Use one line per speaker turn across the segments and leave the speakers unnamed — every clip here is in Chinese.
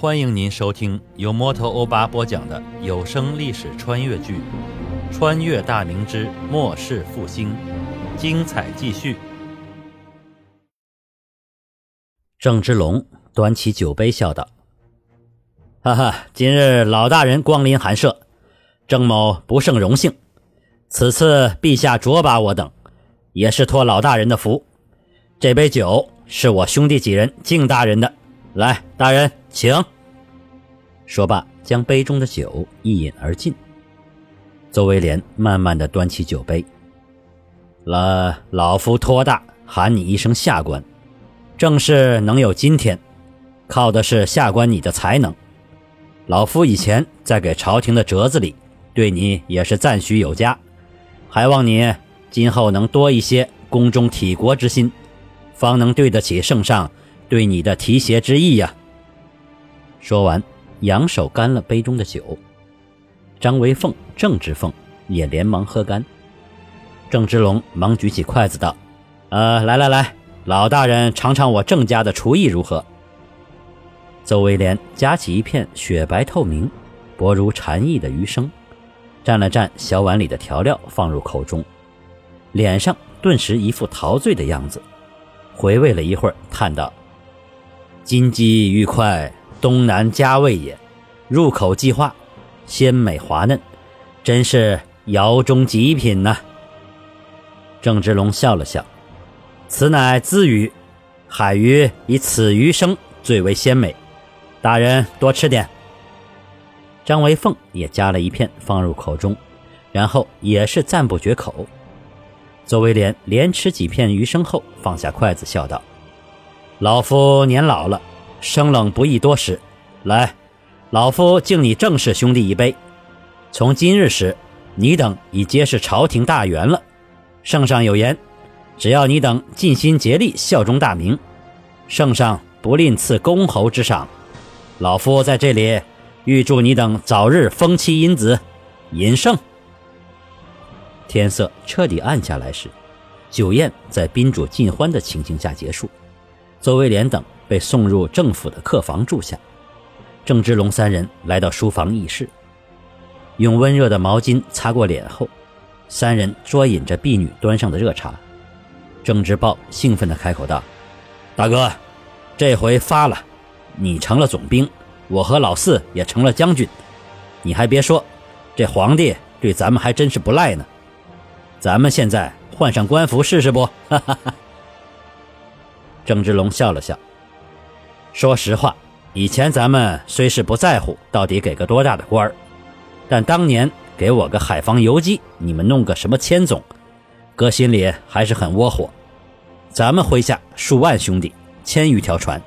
欢迎您收听由摩托欧巴播讲的有声历史穿越剧《穿越大明之末世复兴》，精彩继续。
郑芝龙端起酒杯笑道：“哈哈，今日老大人光临寒舍，郑某不胜荣幸。此次陛下卓拔我等，也是托老大人的福。这杯酒是我兄弟几人敬大人的。”来，大人，请。说罢，将杯中的酒一饮而尽。邹威廉慢慢的端起酒杯，了，老夫托大喊你一声下官，正是能有今天，靠的是下官你的才能。老夫以前在给朝廷的折子里，对你也是赞许有加，还望你今后能多一些宫中体国之心，方能对得起圣上。对你的提携之意呀！说完，扬手干了杯中的酒。张维凤、郑芝凤也连忙喝干。郑芝龙忙举起筷子道：“呃，来来来，老大人尝尝我郑家的厨艺如何？”邹威廉夹起一片雪白透明、薄如蝉翼的鱼生，蘸了蘸小碗里的调料，放入口中，脸上顿时一副陶醉的样子，回味了一会儿，叹道。金鸡玉块，东南佳味也。入口即化，鲜美滑嫩，真是窑中极品呐。郑芝龙笑了笑：“此乃资鱼，海鱼以此鱼生最为鲜美。大人多吃点。”张维凤也夹了一片放入口中，然后也是赞不绝口。邹威廉连吃几片鱼生后，放下筷子，笑道。老夫年老了，生冷不宜多食。来，老夫敬你郑氏兄弟一杯。从今日始，你等已皆是朝廷大员了。圣上有言，只要你等尽心竭力效忠大明，圣上不吝赐公侯之赏。老夫在这里预祝你等早日封妻荫子，饮胜。天色彻底暗下来时，酒宴在宾主尽欢的情形下结束。邹威廉等被送入政府的客房住下，郑芝龙三人来到书房议事，用温热的毛巾擦过脸后，三人啜饮着婢女端上的热茶。郑芝豹兴奋地开口道：“大哥，这回发了，你成了总兵，我和老四也成了将军。你还别说，这皇帝对咱们还真是不赖呢。咱们现在换上官服试试不？”哈哈哈。郑芝龙笑了笑，说实话，以前咱们虽是不在乎到底给个多大的官儿，但当年给我个海防游击，你们弄个什么千总，哥心里还是很窝火。咱们麾下数万兄弟，千余条船，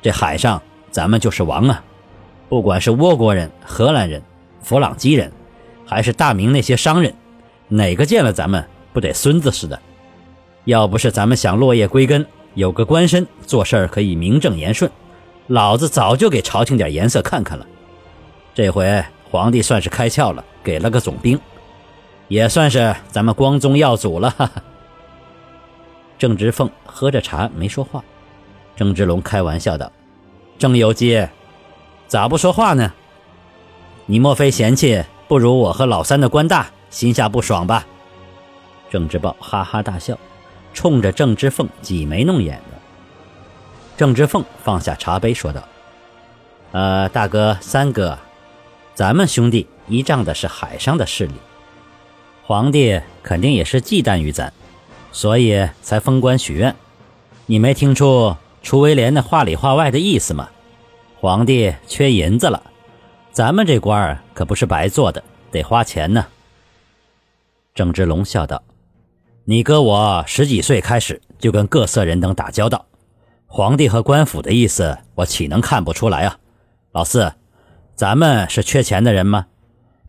这海上咱们就是王啊！不管是倭国人、荷兰人、弗朗基人，还是大明那些商人，哪个见了咱们不得孙子似的？要不是咱们想落叶归根。有个官身，做事儿可以名正言顺，老子早就给朝廷点颜色看看了。这回皇帝算是开窍了，给了个总兵，也算是咱们光宗耀祖了。哈哈。郑芝凤喝着茶没说话，郑芝龙开玩笑道：“郑有基，咋不说话呢？你莫非嫌弃不如我和老三的官大，心下不爽吧？”郑芝豹哈哈大笑。冲着郑芝凤挤眉弄眼，郑芝凤放下茶杯说道：“呃，大哥、三哥，咱们兄弟依仗的是海上的势力，皇帝肯定也是忌惮于咱，所以才封官许愿。你没听出楚威廉那话里话外的意思吗？皇帝缺银子了，咱们这官儿可不是白做的，得花钱呢。”郑芝龙笑道。你哥我十几岁开始就跟各色人等打交道，皇帝和官府的意思我岂能看不出来啊？老四，咱们是缺钱的人吗？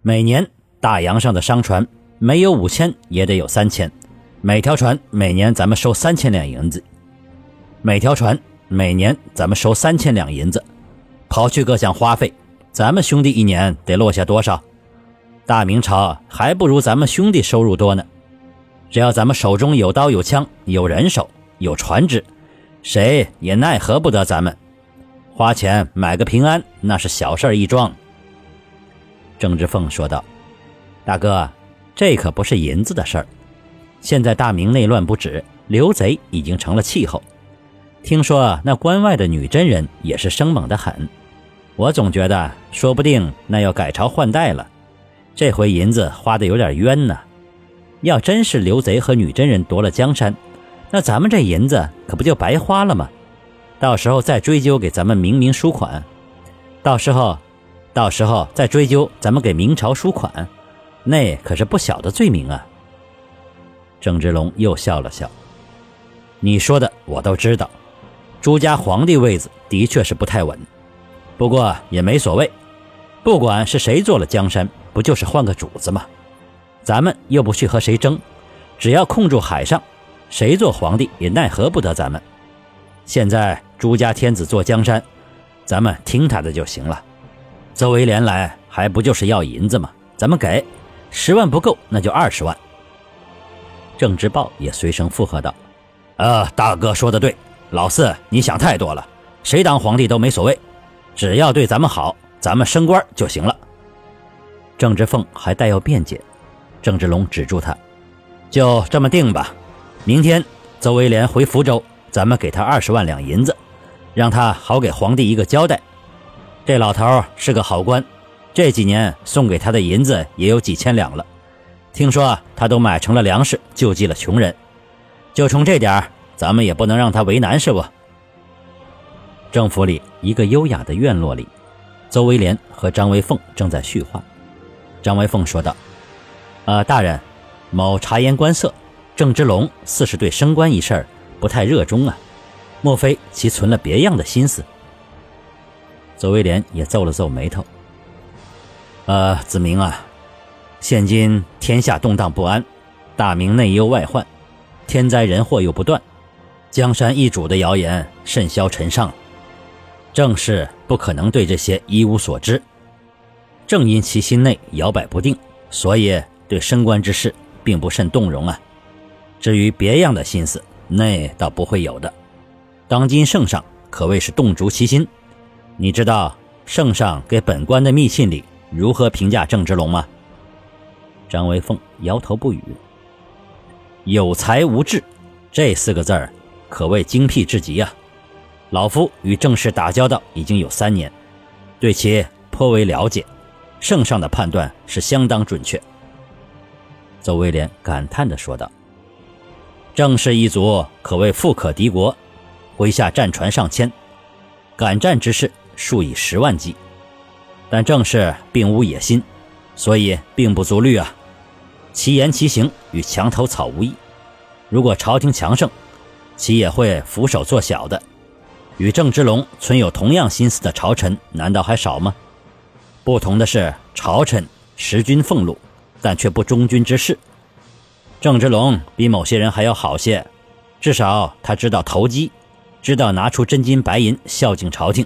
每年大洋上的商船没有五千也得有三千，每条船每年咱们收三千两银子，每条船每年咱们收三千两银子，刨去各项花费，咱们兄弟一年得落下多少？大明朝还不如咱们兄弟收入多呢。只要咱们手中有刀有枪有人手有船只，谁也奈何不得咱们。花钱买个平安，那是小事儿一桩。”郑芝凤说道：“大哥，这可不是银子的事儿。现在大明内乱不止，刘贼已经成了气候。听说那关外的女真人也是生猛的很。我总觉得，说不定那要改朝换代了。这回银子花的有点冤呢。要真是刘贼和女真人夺了江山，那咱们这银子可不就白花了吗？到时候再追究给咱们明明输款，到时候……”到时候再追究咱们给明朝输款，那可是不小的罪名啊！郑芝龙又笑了笑：“你说的我都知道，朱家皇帝位子的确是不太稳，不过也没所谓，不管是谁做了江山，不就是换个主子吗？咱们又不去和谁争，只要控住海上，谁做皇帝也奈何不得咱们。现在朱家天子坐江山，咱们听他的就行了。”邹维廉来还不就是要银子吗？咱们给十万不够，那就二十万。郑之豹也随声附和道：“呃，大哥说的对，老四你想太多了，谁当皇帝都没所谓，只要对咱们好，咱们升官就行了。”郑芝凤还待要辩解，郑芝龙止住他：“就这么定吧，明天邹维廉回福州，咱们给他二十万两银子，让他好给皇帝一个交代。”这老头是个好官，这几年送给他的银子也有几千两了。听说他都买成了粮食，救济了穷人。就冲这点咱们也不能让他为难，是不？政府里一个优雅的院落里，邹维廉和张维凤正在叙话。张维凤说道：“呃，大人，某察言观色，郑芝龙似是对升官一事不太热衷啊，莫非其存了别样的心思？”左威廉也皱了皱眉头。呃，子明啊，现今天下动荡不安，大明内忧外患，天灾人祸又不断，江山易主的谣言甚嚣尘上。正是不可能对这些一无所知，正因其心内摇摆不定，所以对升官之事并不甚动容啊。至于别样的心思，那倒不会有的。当今圣上可谓是动足其心。你知道圣上给本官的密信里如何评价郑芝龙吗？张维凤摇头不语。有才无志，这四个字儿可谓精辟至极啊！老夫与郑氏打交道已经有三年，对其颇为了解。圣上的判断是相当准确。邹威廉感叹地说道：“郑氏一族可谓富可敌国，麾下战船上千，敢战之士。”数以十万计，但郑氏并无野心，所以并不足虑啊。其言其行与墙头草无异。如果朝廷强盛，其也会俯首作小的。与郑芝龙存有同样心思的朝臣，难道还少吗？不同的是，朝臣食君俸禄，但却不忠君之事。郑芝龙比某些人还要好些，至少他知道投机，知道拿出真金白银孝敬朝廷。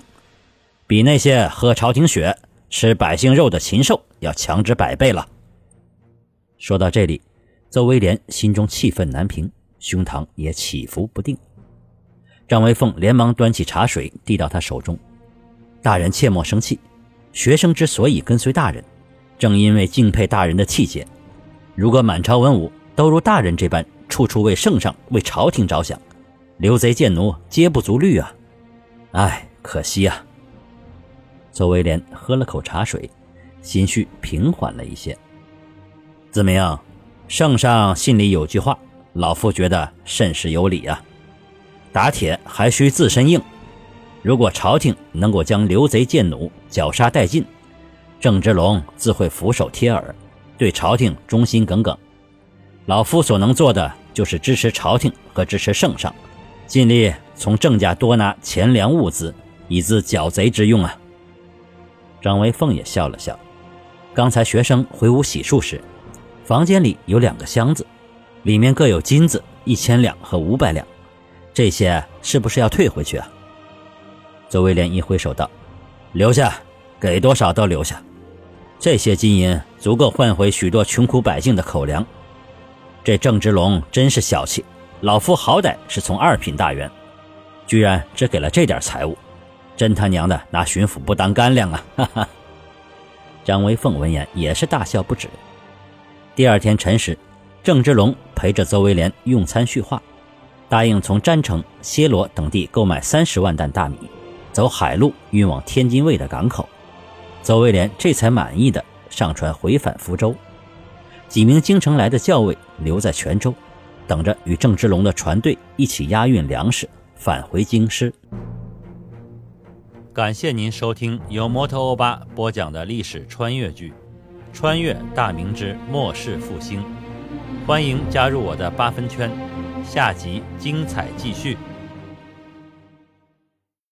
比那些喝朝廷血、吃百姓肉的禽兽要强之百倍了。说到这里，邹威廉心中气愤难平，胸膛也起伏不定。张维凤连忙端起茶水递到他手中：“大人切莫生气，学生之所以跟随大人，正因为敬佩大人的气节。如果满朝文武都如大人这般，处处为圣上、为朝廷着想，刘贼贱奴皆不足虑啊！唉，可惜啊！”邹威廉喝了口茶水，心绪平缓了一些。子明，圣上信里有句话，老夫觉得甚是有理啊。打铁还需自身硬。如果朝廷能够将刘贼贱奴绞杀殆尽，郑芝龙自会俯首帖耳，对朝廷忠心耿耿。老夫所能做的就是支持朝廷和支持圣上，尽力从郑家多拿钱粮物资，以资剿贼之用啊。张维凤也笑了笑。刚才学生回屋洗漱时，房间里有两个箱子，里面各有金子一千两和五百两，这些是不是要退回去啊？周威廉一挥手道：“留下，给多少都留下。这些金银足够换回许多穷苦百姓的口粮。这郑芝龙真是小气，老夫好歹是从二品大员，居然只给了这点财物。真他娘的拿巡抚不当干粮啊！哈哈。张维凤闻言也是大笑不止。第二天辰时，郑芝龙陪着邹威廉用餐叙话，答应从詹城、暹罗等地购买三十万担大米，走海路运往天津卫的港口。邹威廉这才满意的上船回返福州。几名京城来的校尉留在泉州，等着与郑芝龙的船队一起押运粮食返回京师。
感谢您收听由摩托欧巴播讲的历史穿越剧《穿越大明之末世复兴》，欢迎加入我的八分圈，下集精彩继续。